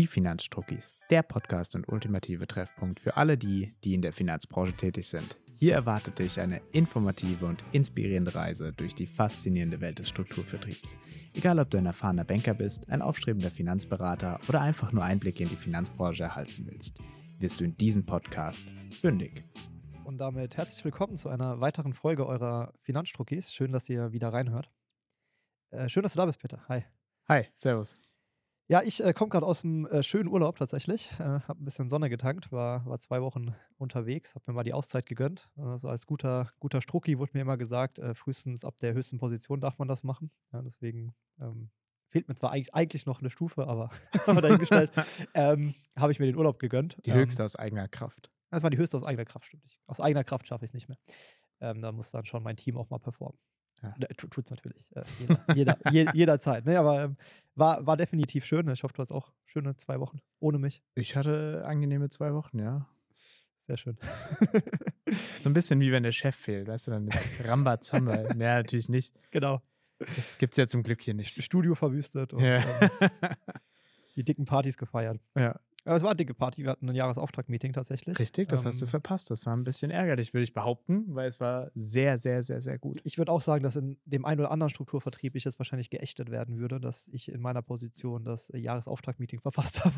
Die Finanzstruckis, der Podcast und ultimative Treffpunkt für alle die, die in der Finanzbranche tätig sind. Hier erwartet dich eine informative und inspirierende Reise durch die faszinierende Welt des Strukturvertriebs. Egal, ob du ein erfahrener Banker bist, ein aufstrebender Finanzberater oder einfach nur Einblicke in die Finanzbranche erhalten willst, wirst du in diesem Podcast fündig. Und damit herzlich willkommen zu einer weiteren Folge eurer Finanzstruckis. Schön, dass ihr wieder reinhört. Äh, schön, dass du da bist, Peter. Hi. Hi, servus. Ja, ich äh, komme gerade aus einem äh, schönen Urlaub tatsächlich. Äh, habe ein bisschen Sonne getankt, war, war zwei Wochen unterwegs, habe mir mal die Auszeit gegönnt. Also als guter, guter Strucki wurde mir immer gesagt, äh, frühestens ab der höchsten Position darf man das machen. Ja, deswegen ähm, fehlt mir zwar eigentlich, eigentlich noch eine Stufe, aber, aber dahingestellt ähm, habe ich mir den Urlaub gegönnt. Die Ähm, höchste aus eigener Kraft. Das war die höchste aus eigener Kraft, stimmt. Aus eigener Kraft schaffe ich es nicht mehr. Ähm, da muss dann schon mein Team auch mal performen. Ja. Tut es natürlich. Äh, jeder, jeder, je, jederzeit. Ne? Aber ähm, war, war definitiv schön. Ich hoffe, du hast auch schöne zwei Wochen ohne mich. Ich hatte angenehme zwei Wochen, ja. Sehr schön. So ein bisschen wie wenn der Chef fehlt, weißt du, dann ist Rambazamba. ja, natürlich nicht. genau. Das gibt's ja zum Glück hier nicht. Studio verwüstet und Ja. ähm, die dicken Partys gefeiert. ja. Aber es war eine dicke Party. Wir hatten ein Jahresauftrag-Meeting tatsächlich. Richtig, das hast du Ähm, verpasst. Das war ein bisschen ärgerlich, würde ich behaupten, weil es war sehr, sehr, sehr, sehr gut. Ich würde auch sagen, dass in dem einen oder anderen Strukturvertrieb ich jetzt wahrscheinlich geächtet werden würde, dass ich in meiner Position das äh, Jahresauftrag-Meeting verpasst habe.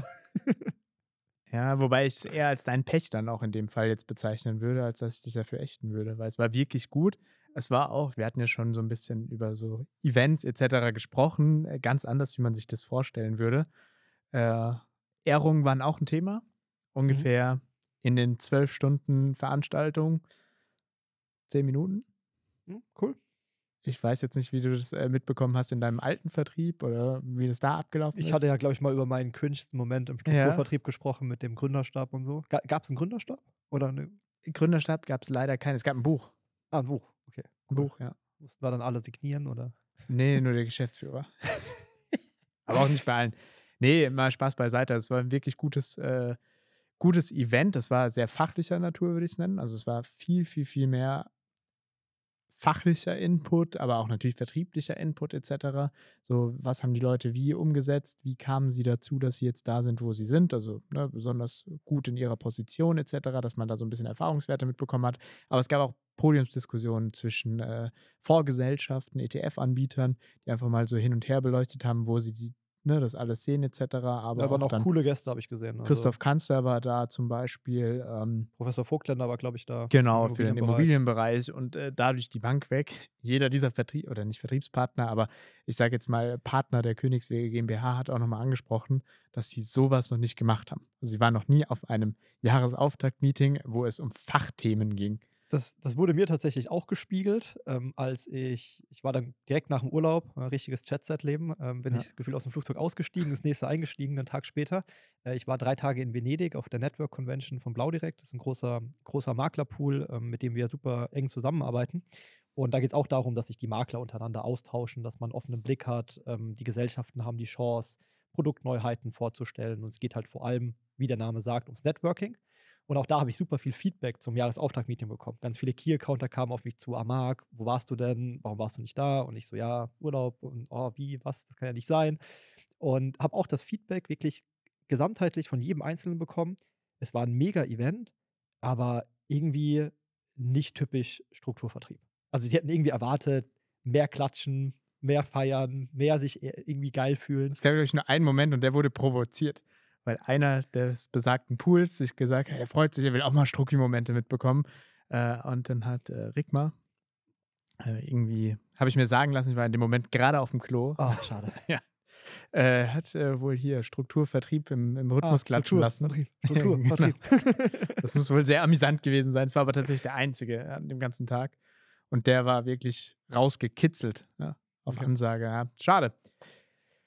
Ja, wobei ich es eher als dein Pech dann auch in dem Fall jetzt bezeichnen würde, als dass ich dich dafür ächten würde, weil es war wirklich gut. Es war auch, wir hatten ja schon so ein bisschen über so Events etc. gesprochen, äh, ganz anders, wie man sich das vorstellen würde. Äh, Ehrungen waren auch ein Thema, ungefähr in den zwölf Stunden Veranstaltung zehn Minuten. Hm, cool. Ich weiß jetzt nicht, wie du das äh, mitbekommen hast in deinem alten Vertrieb oder wie das da abgelaufen ist. Ich hatte ja, glaube ich, mal über meinen cringesten Moment im Ja. Strukturvertrieb gesprochen mit dem Gründerstab und so. Gab es einen Gründerstab? Oder eine, Gründerstab gab es leider keinen. Es gab ein Buch. ah, ein Buch? Okay. Ein Buch, ja. Mussten da dann alle signieren oder? Nee, nur der Geschäftsführer. Aber auch nicht bei allen. Nee, mal Spaß beiseite. Es war ein wirklich gutes, äh, gutes Event. Das war sehr fachlicher Natur, würde ich es nennen. Also es war viel, viel, viel mehr fachlicher Input, aber auch natürlich vertrieblicher Input etc. So, was haben die Leute wie umgesetzt? Wie kamen sie dazu, dass sie jetzt da sind, wo sie sind? Also ne, besonders gut in ihrer Position etc., dass man da so ein bisschen Erfahrungswerte mitbekommen hat. Aber es gab auch Podiumsdiskussionen zwischen äh, Vorgesellschaften, ETF-Anbietern, die einfach mal so hin und her beleuchtet haben, wo sie die, ne, das alles sehen etc. Aber Da waren auch auch coole Gäste, habe ich gesehen. Also Christoph Kanzler war da zum Beispiel. Ähm, Professor Vogtländer war, glaube ich, da. Genau, für den Immobilienbereich. Immobilienbereich und äh, dadurch die Bank weg. Jeder dieser Vertrieb, oder nicht Vertriebspartner, aber ich sage jetzt mal Partner der Königswege GmbH hat auch nochmal angesprochen, dass sie sowas noch nicht gemacht haben. Also sie waren noch nie auf einem Jahresauftakt-Meeting, wo es um Fachthemen ging. Das, das wurde mir tatsächlich auch gespiegelt, ähm, als ich, ich war dann direkt nach dem Urlaub, äh, richtiges Chatset-Leben, ähm, bin Ja. ich gefühlt aus dem Flugzeug ausgestiegen, das nächste eingestiegen, einen Tag später. Äh, ich war drei Tage in Venedig auf der Network Convention von Blau Direkt. Das ist ein großer, großer Maklerpool, ähm, mit dem wir super eng zusammenarbeiten. Und da geht es auch darum, dass sich die Makler untereinander austauschen, dass man einen offenen Blick hat. Ähm, die Gesellschaften haben die Chance, Produktneuheiten vorzustellen. Und es geht halt vor allem, wie der Name sagt, ums Networking. Und auch da habe ich super viel Feedback zum Jahresauftrag-Meeting bekommen. Ganz viele Key-Accounter kamen auf mich zu, ah Marc, wo warst du denn? Warum warst du nicht da? Und ich so, ja, Urlaub und oh, wie, was, das kann ja nicht sein. Und habe auch das Feedback wirklich gesamtheitlich von jedem Einzelnen bekommen. Es war ein Mega-Event, aber irgendwie nicht typisch Strukturvertrieb. Also sie hätten irgendwie erwartet, mehr klatschen, mehr feiern, mehr sich e- irgendwie geil fühlen. Es gab, glaube ich, nur einen Moment und der wurde provoziert, weil einer des besagten Pools sich gesagt hat, er freut sich, er will auch mal Strucki-Momente mitbekommen. Äh, und dann hat äh, Rickmar äh, irgendwie, habe ich mir sagen lassen, ich war in dem Moment gerade auf dem Klo, Oh, schade. äh, hat äh, wohl hier Strukturvertrieb im, im Rhythmus Ah, klatschen Struktur, lassen. Vertrieb, Struktur, Genau. Vertrieb. Das muss wohl sehr amüsant gewesen sein. Es war aber tatsächlich der einzige an dem ganzen Tag. Und der war wirklich rausgekitzelt ja, auf Okay. Ansage. Ja. Schade.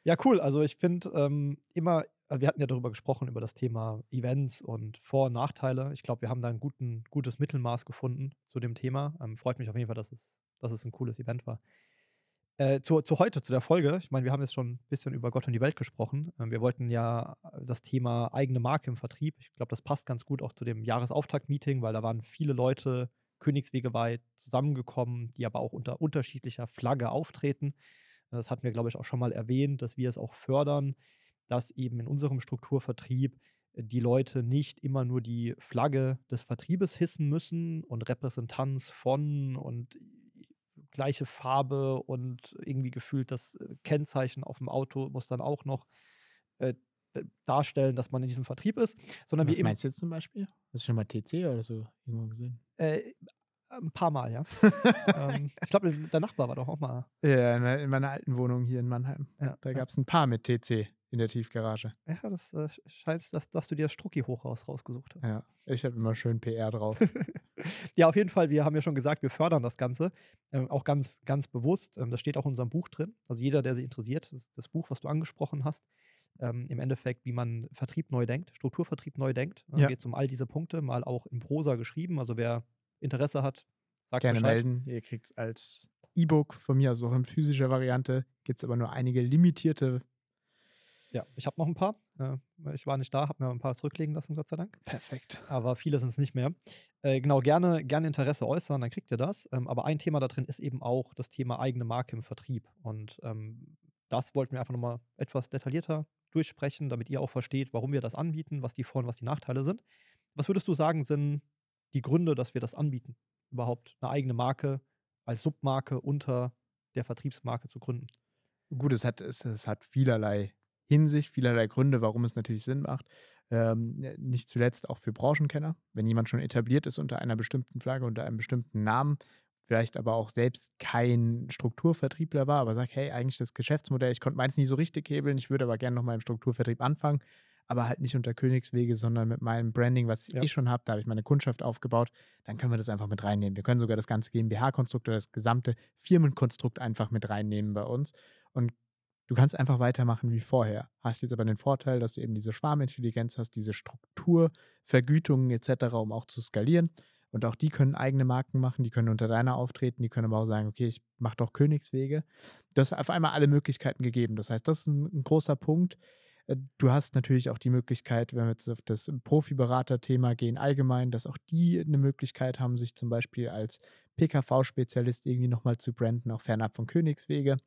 Ja, cool. Also ich finde ähm, immer, also wir hatten ja darüber gesprochen, über das Thema Events und Vor- und Nachteile. Ich glaube, wir haben da ein guten, gutes Mittelmaß gefunden zu dem Thema. Ähm, freut mich auf jeden Fall, dass es, dass es ein cooles Event war. Äh, zu, zu heute, zu der Folge. Ich meine, wir haben jetzt schon ein bisschen über Gott und die Welt gesprochen. Ähm, wir wollten ja das Thema eigene Marke im Vertrieb. Ich glaube, das passt ganz gut auch zu dem Jahresauftakt-Meeting, weil da waren viele Leute königswegeweit zusammengekommen, die aber auch unter unterschiedlicher Flagge auftreten. Das hatten wir, glaube ich, auch schon mal erwähnt, dass wir es auch fördern, dass eben in unserem Strukturvertrieb die Leute nicht immer nur die Flagge des Vertriebes hissen müssen und Repräsentanz von und gleiche Farbe und irgendwie gefühlt das äh, Kennzeichen auf dem Auto muss dann auch noch äh, darstellen, dass man in diesem Vertrieb ist, sondern Was meinst du jetzt zum Beispiel? Hast du schon mal TC oder so irgendwo gesehen? äh, ein paar Mal, ja. ähm, ich glaube, der Nachbar war doch auch mal. Ja, in me- in meiner alten Wohnung hier in Mannheim. Ja, Da gab es ein paar mit TC in der Tiefgarage. Ja, das äh, scheint, dass, dass du dir das Strucki-Hochhaus rausgesucht hast. Ja, ich habe immer schön PR drauf. Ja, auf jeden Fall, wir haben ja schon gesagt, wir fördern das Ganze. Ähm, auch ganz, ganz bewusst. Ähm, das steht auch in unserem Buch drin. Also jeder, der sich interessiert, das, das Buch, was du angesprochen hast, ähm, im Endeffekt, wie man Vertrieb neu denkt, Strukturvertrieb neu denkt. Da Ja. geht es um all diese Punkte, mal auch in Prosa geschrieben. Also wer Interesse hat, sagt Gerne Bescheid. melden. Ihr kriegt es als E-Book von mir, also auch in physischer Variante. Gibt es aber nur einige limitierte. Ja, ich habe noch ein paar. Äh, ich war nicht da, habe mir ein paar zurücklegen lassen, Gott sei Dank. Perfekt. aber viele sind es nicht mehr. Äh, genau, gerne, gerne Interesse äußern, dann kriegt ihr das. Ähm, aber ein Thema da drin ist eben auch das Thema eigene Marke im Vertrieb. Und ähm, das wollten wir einfach nochmal etwas detaillierter durchsprechen, damit ihr auch versteht, warum wir das anbieten, was die Vor- und was die Nachteile sind. Was würdest du sagen, sind die Gründe, dass wir das anbieten, überhaupt eine eigene Marke als Submarke unter der Vertriebsmarke zu gründen? Gut, es hat, es, es hat vielerlei Hinsicht, vielerlei Gründe, warum es natürlich Sinn macht. Ähm, nicht zuletzt auch für Branchenkenner. Wenn jemand schon etabliert ist unter einer bestimmten Flagge, unter einem bestimmten Namen, vielleicht aber auch selbst kein Strukturvertriebler war, aber sagt, hey, eigentlich das Geschäftsmodell, ich konnte meins nie so richtig hebeln, ich würde aber gerne nochmal im Strukturvertrieb anfangen, aber halt nicht unter Königswege, sondern mit meinem Branding, was ich Ja. eh schon habe, da habe ich meine Kundschaft aufgebaut, dann können wir das einfach mit reinnehmen. Wir können sogar das ganze GmbH-Konstrukt oder das gesamte Firmenkonstrukt einfach mit reinnehmen bei uns und Du kannst einfach weitermachen wie vorher. Hast jetzt aber den Vorteil, dass du eben diese Schwarmintelligenz hast, diese Strukturvergütungen etc., um auch zu skalieren. Und auch die können eigene Marken machen, die können unter deiner auftreten, die können aber auch sagen, okay, ich mache doch Königswege. Du hast auf einmal alle Möglichkeiten gegeben. Das heißt, das ist ein, ein großer Punkt. Äh, Du hast natürlich auch die Möglichkeit, wenn wir jetzt auf das Profiberater-Thema gehen, allgemein, dass auch die eine Möglichkeit haben, sich zum Beispiel als PKV-Spezialist irgendwie nochmal zu branden, auch fernab von Königswege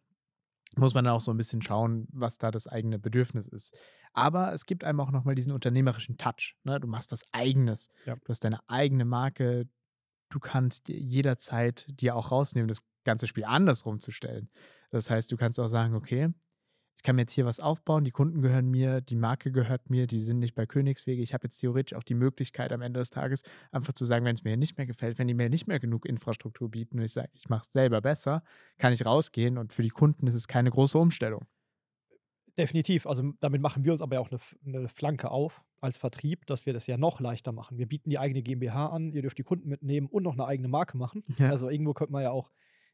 muss man dann auch so ein bisschen schauen, was da das eigene Bedürfnis ist. Aber es gibt einem auch nochmal diesen unternehmerischen Touch. Ne? Du machst was Eigenes. Ja. Du hast deine eigene Marke. Du kannst jederzeit dir auch rausnehmen, das ganze Spiel andersrum zu stellen. Das heißt, du kannst auch sagen, okay, ich kann mir jetzt hier was aufbauen, die Kunden gehören mir, die Marke gehört mir, die sind nicht bei Königswege. Ich habe jetzt theoretisch auch die Möglichkeit am Ende des Tages einfach zu sagen, wenn es mir nicht mehr gefällt, wenn die mir nicht mehr genug Infrastruktur bieten und ich sage, ich mache es selber besser, kann ich rausgehen und für die Kunden ist es keine große Umstellung. Definitiv. Also damit machen wir uns aber auch eine, eine Flanke auf als Vertrieb, dass wir das ja noch leichter machen. Wir bieten die eigene GmbH an, ihr dürft die Kunden mitnehmen und noch eine eigene Marke machen. Ja. Also irgendwo könnte man ja auch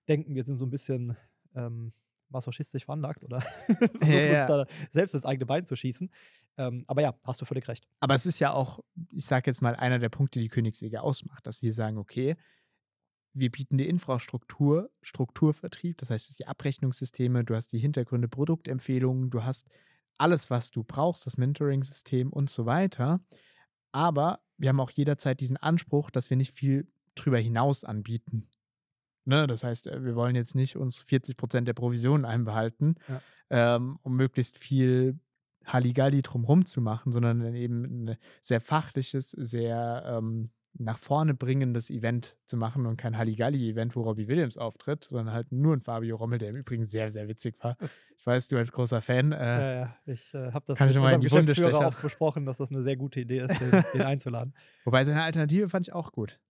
denken, wir sind so ein bisschen ähm, masochistisch veranlagt oder Ja, ja. selbst das eigene Bein zu schießen. Ähm, aber ja, hast du völlig recht. Aber es ist ja auch, ich sage jetzt mal, einer der Punkte, die Königswege ausmacht, dass wir sagen, okay, wir bieten die Infrastruktur, Strukturvertrieb, das heißt, du hast die Abrechnungssysteme, du hast die Hintergründe, Produktempfehlungen, du hast alles, was du brauchst, das Mentoring-System und so weiter. Aber wir haben auch jederzeit diesen Anspruch, dass wir nicht viel drüber hinaus anbieten. Ne? Das heißt, äh, wir wollen jetzt nicht uns 40 Prozent der Provisionen einbehalten, Ja. ähm, um möglichst viel Halligalli drumherum zu machen, sondern dann eben ein sehr fachliches, sehr ähm, nach vorne bringendes Event zu machen und kein Halligalli-Event, wo Robbie Williams auftritt, sondern halt nur ein Fabio Rommel, der im Übrigen sehr, sehr witzig war. Ich weiß, du als großer Fan. Äh, Ja, ja, ich äh, habe das Kann ich mit noch mal in unserem Geschäftsführer auch besprochen, dass das eine sehr gute Idee ist, den, den einzuladen. Wobei seine Alternative fand ich auch gut.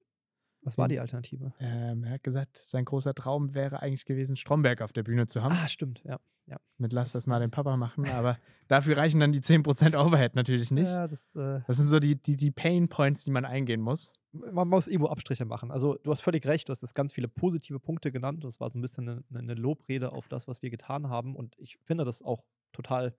Was war die Alternative? Ähm, er hat gesagt, sein großer Traum wäre eigentlich gewesen, Stromberg auf der Bühne zu haben. Ah, stimmt, ja. ja. Mit lass das mal den Papa machen, aber dafür reichen dann die 10% Overhead natürlich nicht. Ja, das, äh, Das sind so die, die, die Pain Points, die man eingehen muss. man muss irgendwo Abstriche machen. Also du hast völlig recht, du hast jetzt ganz viele positive Punkte genannt. Das war so ein bisschen eine, eine Lobrede auf das, was wir getan haben. Und ich finde das auch total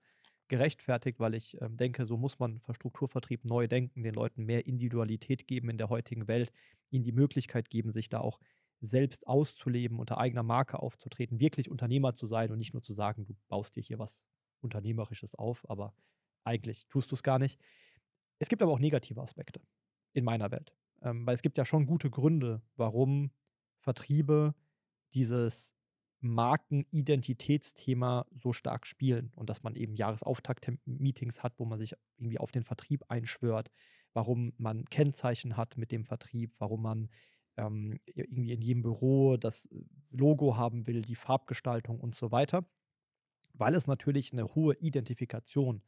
gerechtfertigt, weil ich ähm, denke, so muss man Strukturvertrieb neu denken, den Leuten mehr Individualität geben in der heutigen Welt, ihnen die Möglichkeit geben, sich da auch selbst auszuleben, unter eigener Marke aufzutreten, wirklich Unternehmer zu sein und nicht nur zu sagen, du baust dir hier was Unternehmerisches auf, aber eigentlich tust du es gar nicht. Es gibt aber auch negative Aspekte in meiner Welt. Ähm, weil es gibt ja schon gute Gründe, warum Vertriebe dieses Markenidentitätsthema so stark spielen und dass man eben Jahresauftakt-Meetings hat, wo man sich irgendwie auf den Vertrieb einschwört, warum man Kennzeichen hat mit dem Vertrieb, warum man ähm, irgendwie in jedem Büro das Logo haben will, die Farbgestaltung und so weiter, weil es natürlich eine hohe Identifikation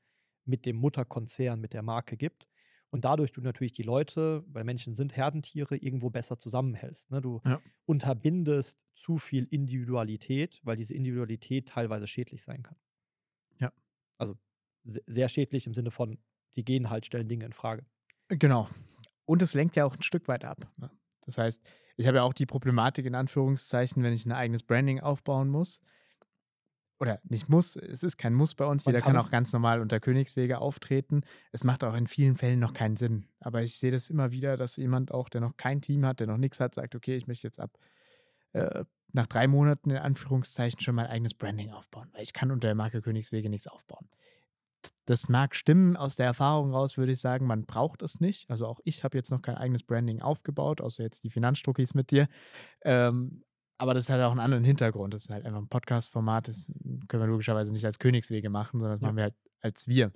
mit dem Mutterkonzern, mit der Marke gibt und dadurch du natürlich die Leute, weil Menschen sind Herdentiere, irgendwo besser zusammenhältst. Ne? Du Ja. unterbindest zu viel Individualität, weil diese Individualität teilweise schädlich sein kann. Ja. Also se- sehr schädlich im Sinne von, die gehen halt, stellen Dinge in Frage. Genau. Und es lenkt ja auch ein Stück weit ab. Ne? Das heißt, ich habe ja auch die Problematik in Anführungszeichen, wenn ich ein eigenes Branding aufbauen muss. Oder nicht muss, es ist kein Muss bei uns. Jeder kann kann auch ganz normal unter Königswege auftreten. Es macht auch in vielen Fällen noch keinen Sinn. Aber ich sehe das immer wieder, dass jemand auch, der noch kein Team hat, der noch nichts hat, sagt, okay, ich möchte jetzt ab äh, nach drei Monaten in Anführungszeichen schon mein eigenes Branding aufbauen. Weil ich kann unter der Marke Königswege nichts aufbauen. Das mag stimmen, aus der Erfahrung raus würde ich sagen, man braucht es nicht. Also auch ich habe jetzt noch kein eigenes Branding aufgebaut, außer jetzt die Finanzstruckis mit dir. Ähm, aber das hat auch einen anderen Hintergrund. Das ist halt einfach ein Podcast-Format. Das können wir logischerweise nicht als Königswege machen, sondern das Ja. machen wir halt als wir.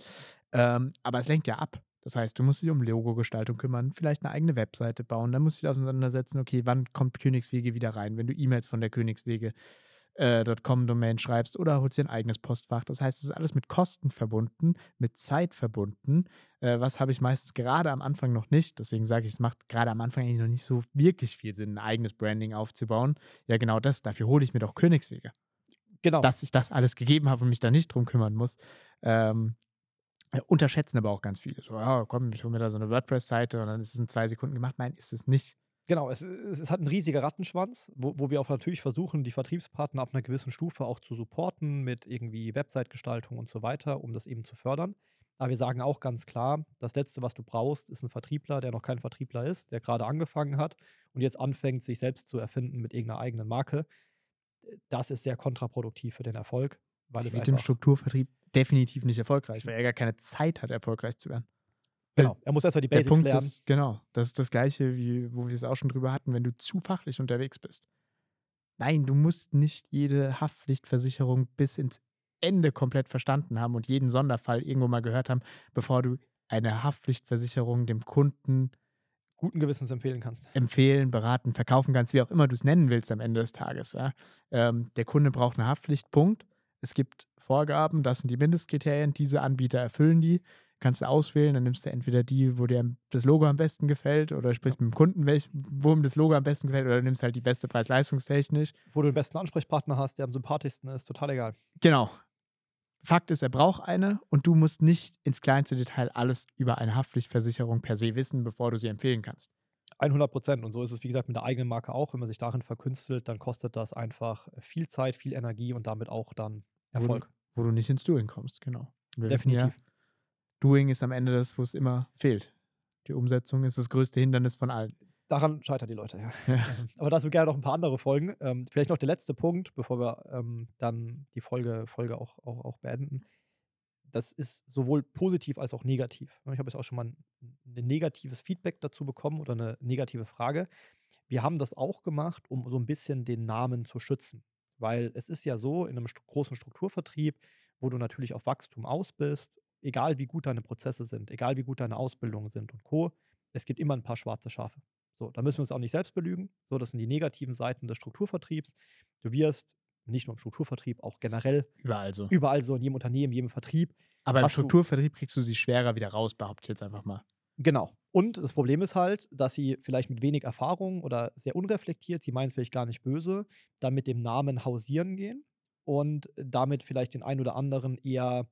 Ähm, aber es lenkt ja ab. Das heißt, du musst dich um Logo-Gestaltung kümmern, vielleicht eine eigene Webseite bauen, dann musst du dich auseinandersetzen, okay, wann kommt Königswege wieder rein, wenn du E-Mails von der Königswege äh, .com Domain schreibst oder holst dir ein eigenes Postfach. Das heißt, es ist alles mit Kosten verbunden, mit Zeit verbunden. Äh, was habe ich meistens gerade am Anfang noch nicht. Deswegen sage ich, es macht gerade am Anfang eigentlich noch nicht so wirklich viel Sinn, ein eigenes Branding aufzubauen. Ja, genau das. Dafür hole ich mir doch Königswege. Genau. Dass ich das alles gegeben habe und mich da nicht drum kümmern muss. Ähm, äh, unterschätzen aber auch ganz viele. So, ja, komm, ich hole mir da so eine WordPress-Seite und dann ist es in zwei Sekunden gemacht. Nein, ist es nicht. Genau, es, es, es hat einen riesigen Rattenschwanz, wo, wo wir auch natürlich versuchen, die Vertriebspartner ab einer gewissen Stufe auch zu supporten mit irgendwie Website-Gestaltung und so weiter, um das eben zu fördern. Aber wir sagen auch ganz klar, das Letzte, was du brauchst, ist ein Vertriebler, der noch kein Vertriebler ist, der gerade angefangen hat und jetzt anfängt, sich selbst zu erfinden mit irgendeiner eigenen Marke. Das ist sehr kontraproduktiv für den Erfolg, weil es Mit dem Strukturvertrieb definitiv nicht erfolgreich, weil er gar keine Zeit hat, erfolgreich zu werden. Genau, er muss erstmal die Der Basics Punkt lernen. ist, genau, das ist das Gleiche, wie wo wir es auch schon drüber hatten, wenn du zu fachlich unterwegs bist. Nein, du musst nicht jede Haftpflichtversicherung bis ins Ende komplett verstanden haben und jeden Sonderfall irgendwo mal gehört haben, bevor du eine Haftpflichtversicherung dem Kunden Guten Gewissens empfehlen kannst. empfehlen, beraten, verkaufen kannst, wie auch immer du es nennen willst am Ende des Tages. Ja. Ähm, der Kunde braucht eine Haftpflicht, Punkt. Es gibt Vorgaben, das sind die Mindestkriterien, diese Anbieter erfüllen die. Kannst du auswählen, dann nimmst du entweder die, wo dir das Logo am besten gefällt, oder sprichst mit dem Kunden, welch, wo ihm das Logo am besten gefällt, oder du nimmst halt die beste Preis-Leistungstechnisch. Wo du den besten Ansprechpartner hast, der am sympathischsten ist, total egal. Genau. Fakt ist, er braucht eine und du musst nicht ins kleinste Detail alles über eine Haftpflichtversicherung per se wissen, bevor du sie empfehlen kannst. 100 Prozent. Und so ist es, wie gesagt, mit der eigenen Marke auch. Wenn man sich darin verkünstelt, dann kostet das einfach viel Zeit, viel Energie und damit auch dann Erfolg. Wo du nicht ins Doing kommst, genau. Wir wissen Definitiv. Ja, Doing ist am Ende das, wo es immer fehlt. Die Umsetzung ist das größte Hindernis von allen. Daran scheitern die Leute, ja. Ja. Aber dazu gerne noch ein paar andere Folgen. Ähm, vielleicht noch der letzte Punkt, bevor wir ähm, dann die Folge, Folge auch, auch, auch beenden. Das ist sowohl positiv als auch negativ. Ich habe jetzt auch schon mal ein, ein negatives Feedback dazu bekommen oder eine negative Frage. Wir haben das auch gemacht, um so ein bisschen den Namen zu schützen. Weil es ist ja so, in einem großen Strukturvertrieb, wo du natürlich auf Wachstum aus bist, egal wie gut deine Prozesse sind, egal wie gut deine Ausbildungen sind und Co., es gibt immer ein paar schwarze Schafe. So, da müssen wir uns auch nicht selbst belügen. So, das sind die negativen Seiten des Strukturvertriebs. Du wirst nicht nur im Strukturvertrieb, auch generell Überall so. überall so in jedem Unternehmen, jedem Vertrieb. Aber im Strukturvertrieb kriegst du sie schwerer wieder raus, behaupte ich jetzt einfach mal. Genau. Und das Problem ist halt, dass sie vielleicht mit wenig Erfahrung oder sehr unreflektiert, sie meinen es vielleicht gar nicht böse, dann mit dem Namen hausieren gehen und damit vielleicht den einen oder anderen eher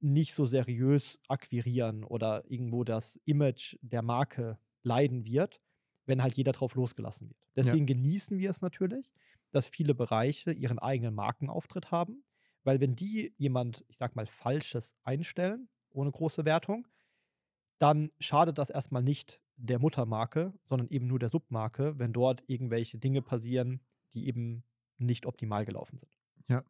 nicht so seriös akquirieren oder irgendwo das Image der Marke leiden wird, wenn halt jeder drauf losgelassen wird. Deswegen genießen wir es natürlich, dass viele Bereiche ihren eigenen Markenauftritt haben, weil wenn die jemand, ich sag mal, Falsches einstellen, ohne große Wertung, dann schadet das erstmal nicht der Muttermarke, sondern eben nur der Submarke, wenn dort irgendwelche Dinge passieren, die eben nicht optimal gelaufen sind. Ja.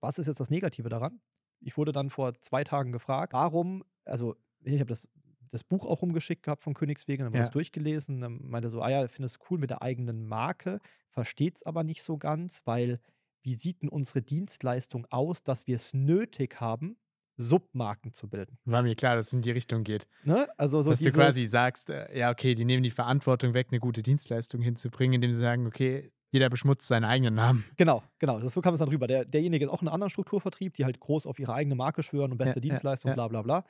Was ist jetzt das Negative daran? Ich wurde dann vor zwei Tagen gefragt, warum, also ich habe das das Buch auch rumgeschickt gehabt von Königswege, dann Ja. das durchgelesen. Dann meinte er so, ah ja, finde es cool mit der eigenen Marke, versteht es aber nicht so ganz, weil wie sieht denn unsere Dienstleistung aus, dass wir es nötig haben, Submarken zu bilden? War mir klar, dass es in die Richtung geht. Ne? Also so dass dieses, du quasi sagst, äh, ja, okay, die nehmen die Verantwortung weg, eine gute Dienstleistung hinzubringen, indem sie sagen, okay, jeder beschmutzt seinen eigenen Namen. Genau, genau. Das, so kam es dann rüber. Der, derjenige ist auch in einem anderen Strukturvertrieb, die halt groß auf ihre eigene Marke schwören und beste Ja, ja, Dienstleistung, ja. bla bla bla.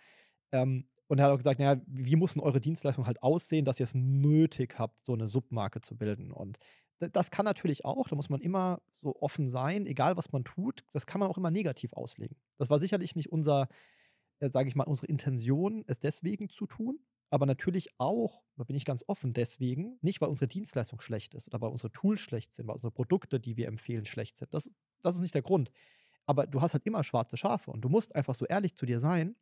Ähm, und er hat auch gesagt, naja, wie muss denn eure Dienstleistung halt aussehen, dass ihr es nötig habt, so eine Submarke zu bilden? Und das kann natürlich auch, da muss man immer so offen sein, egal was man tut, das kann man auch immer negativ auslegen. Das war sicherlich nicht unser, äh, sage ich mal, unsere Intention, es deswegen zu tun, aber natürlich auch, da bin ich ganz offen, deswegen, nicht weil unsere Dienstleistung schlecht ist oder weil unsere Tools schlecht sind, weil unsere Produkte, die wir empfehlen, schlecht sind. Das, das ist nicht der Grund. Aber du hast halt immer schwarze Schafe und du musst einfach so ehrlich zu dir sein,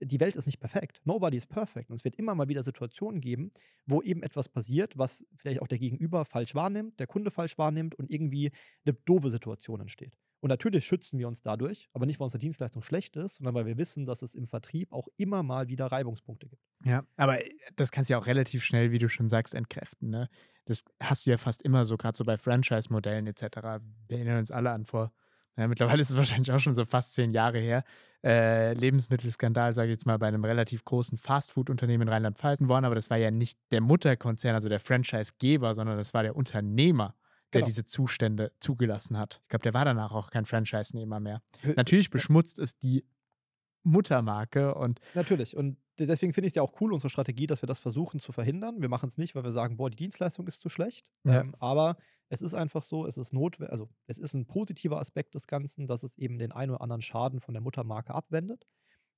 die Welt ist nicht perfekt. Nobody is perfect. Und es wird immer mal wieder Situationen geben, wo eben etwas passiert, was vielleicht auch der Gegenüber falsch wahrnimmt, der Kunde falsch wahrnimmt und irgendwie eine doofe Situation entsteht. Und natürlich schützen wir uns dadurch, aber nicht, weil unsere Dienstleistung schlecht ist, sondern weil wir wissen, dass es im Vertrieb auch immer mal wieder Reibungspunkte gibt. Ja, aber äh, das kannst du ja auch relativ schnell, wie du schon sagst, entkräften. Ne? Das hast du ja fast immer so, gerade so bei Franchise-Modellen etc. Wir erinnern uns alle an vor, ja, mittlerweile ist es wahrscheinlich auch schon so fast zehn Jahre her, äh, Lebensmittelskandal, sage ich jetzt mal, bei einem relativ großen Fastfood-Unternehmen in Rheinland-Pfalz worden, aber das war ja nicht der Mutterkonzern, also der Franchise-Geber, sondern das war der Unternehmer, der Genau. diese Zustände zugelassen hat. Ich glaube, der war danach auch kein Franchise-Nehmer mehr. Natürlich beschmutzt es die Muttermarke und Natürlich. Und de- deswegen finde ich es ja auch cool, unsere Strategie, dass wir das versuchen zu verhindern. Wir machen es nicht, weil wir sagen, boah, die Dienstleistung ist zu schlecht. Ja. Ähm, aber es ist einfach so, es ist notwendig, also es ist ein positiver Aspekt des Ganzen, dass es eben den einen oder anderen Schaden von der Muttermarke abwendet.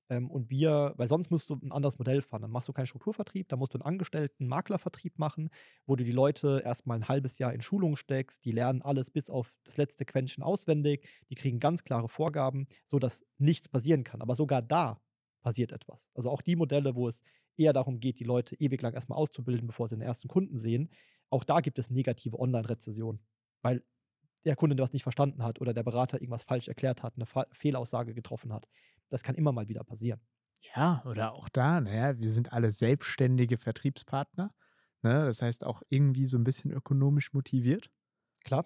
Ähm, und wir, weil sonst musst du ein anderes Modell fahren. Dann machst du keinen Strukturvertrieb, dann musst du einen angestellten Maklervertrieb machen, wo du die Leute erstmal ein halbes Jahr in Schulung steckst, die lernen alles bis auf das letzte Quäntchen auswendig, die kriegen ganz klare Vorgaben, sodass nichts passieren kann. Aber sogar da passiert etwas. Also auch die Modelle, wo es eher darum geht, die Leute ewig lang erstmal auszubilden, bevor sie den ersten Kunden sehen, auch da gibt es negative Online-Rezessionen, weil der Kunde was nicht verstanden hat oder der Berater irgendwas falsch erklärt hat, eine Fa Fehlaussage getroffen hat. Das kann immer mal wieder passieren. Ja, oder auch da, naja, wir sind alle selbstständige Vertriebspartner. Ne? Das heißt auch irgendwie so ein bisschen ökonomisch motiviert. Klar,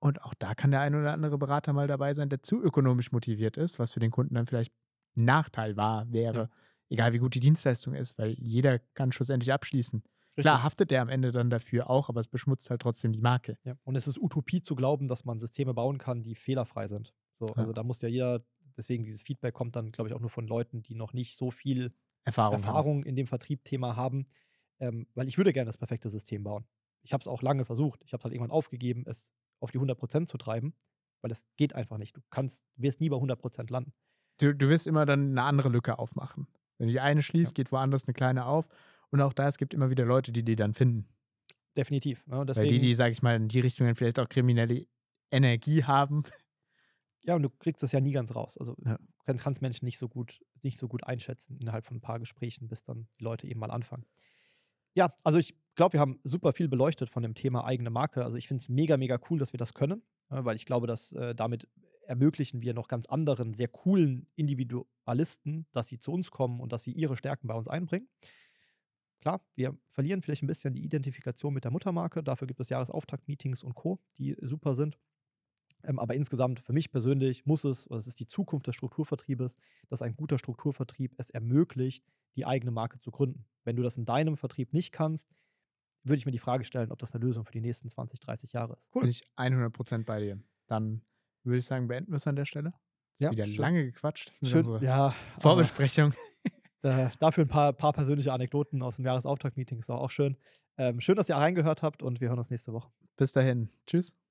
Und auch da kann der ein oder andere Berater mal dabei sein, der zu ökonomisch motiviert ist, was für den Kunden dann vielleicht ein Nachteil war, wäre, egal wie gut die Dienstleistung ist, weil jeder kann schlussendlich abschließen. Klar haftet der am Ende dann dafür auch, aber es beschmutzt halt trotzdem die Marke. Ja. Und es ist Utopie zu glauben, dass man Systeme bauen kann, die fehlerfrei sind. So, Ja. Also da muss ja jeder, deswegen dieses Feedback kommt dann, glaube ich, auch nur von Leuten, die noch nicht so viel Erfahrung. haben. Erfahrung in dem Vertriebthema haben, ähm, weil ich würde gerne das perfekte System bauen. Ich habe es auch lange versucht. Ich habe halt irgendwann aufgegeben, es auf die 100% zu treiben, weil es geht einfach nicht. Du kannst, wirst nie bei 100% landen. Du, du wirst immer dann eine andere Lücke aufmachen. Wenn du die eine schließt, geht woanders eine kleine auf. Und auch da, es gibt immer wieder Leute, die die dann finden. Definitiv. Ne? Weil Deswegen, die, die, sag ich mal, in die Richtung vielleicht auch kriminelle Energie haben. ja, und du kriegst das ja nie ganz raus. Also Ja. du kannst, Menschen nicht so gut, nicht so gut einschätzen innerhalb von ein paar Gesprächen, bis dann die Leute eben mal anfangen. Ja, also ich glaube, wir haben super viel beleuchtet von dem Thema eigene Marke. Also ich finde es mega, mega cool, dass wir das können, äh, weil ich glaube, dass äh, damit ermöglichen wir noch ganz anderen, sehr coolen Individualisten, dass sie zu uns kommen und dass sie ihre Stärken bei uns einbringen. Klar, wir verlieren vielleicht ein bisschen die Identifikation mit der Muttermarke. Dafür gibt es Jahresauftakt-Meetings und Co., die super sind. Ähm, aber insgesamt, für mich persönlich, muss es, oder es ist die Zukunft des Strukturvertriebes, dass ein guter Strukturvertrieb es ermöglicht, die eigene Marke zu gründen. Wenn du das in deinem Vertrieb nicht kannst, würde ich mir die Frage stellen, ob das eine Lösung für die nächsten 20, 30 Jahre ist. Bin ich 100% bei dir. Dann würde ich sagen, beenden wir es an der Stelle. Ja, wieder schön. lange gequatscht. Schön, unserer ja. Vorbesprechung. äh, dafür ein paar, paar persönliche Anekdoten aus dem Jahresauftakt-Meeting ist auch, auch schön. Ähm, schön, dass ihr reingehört habt und wir hören uns nächste Woche. Bis dahin. Tschüss.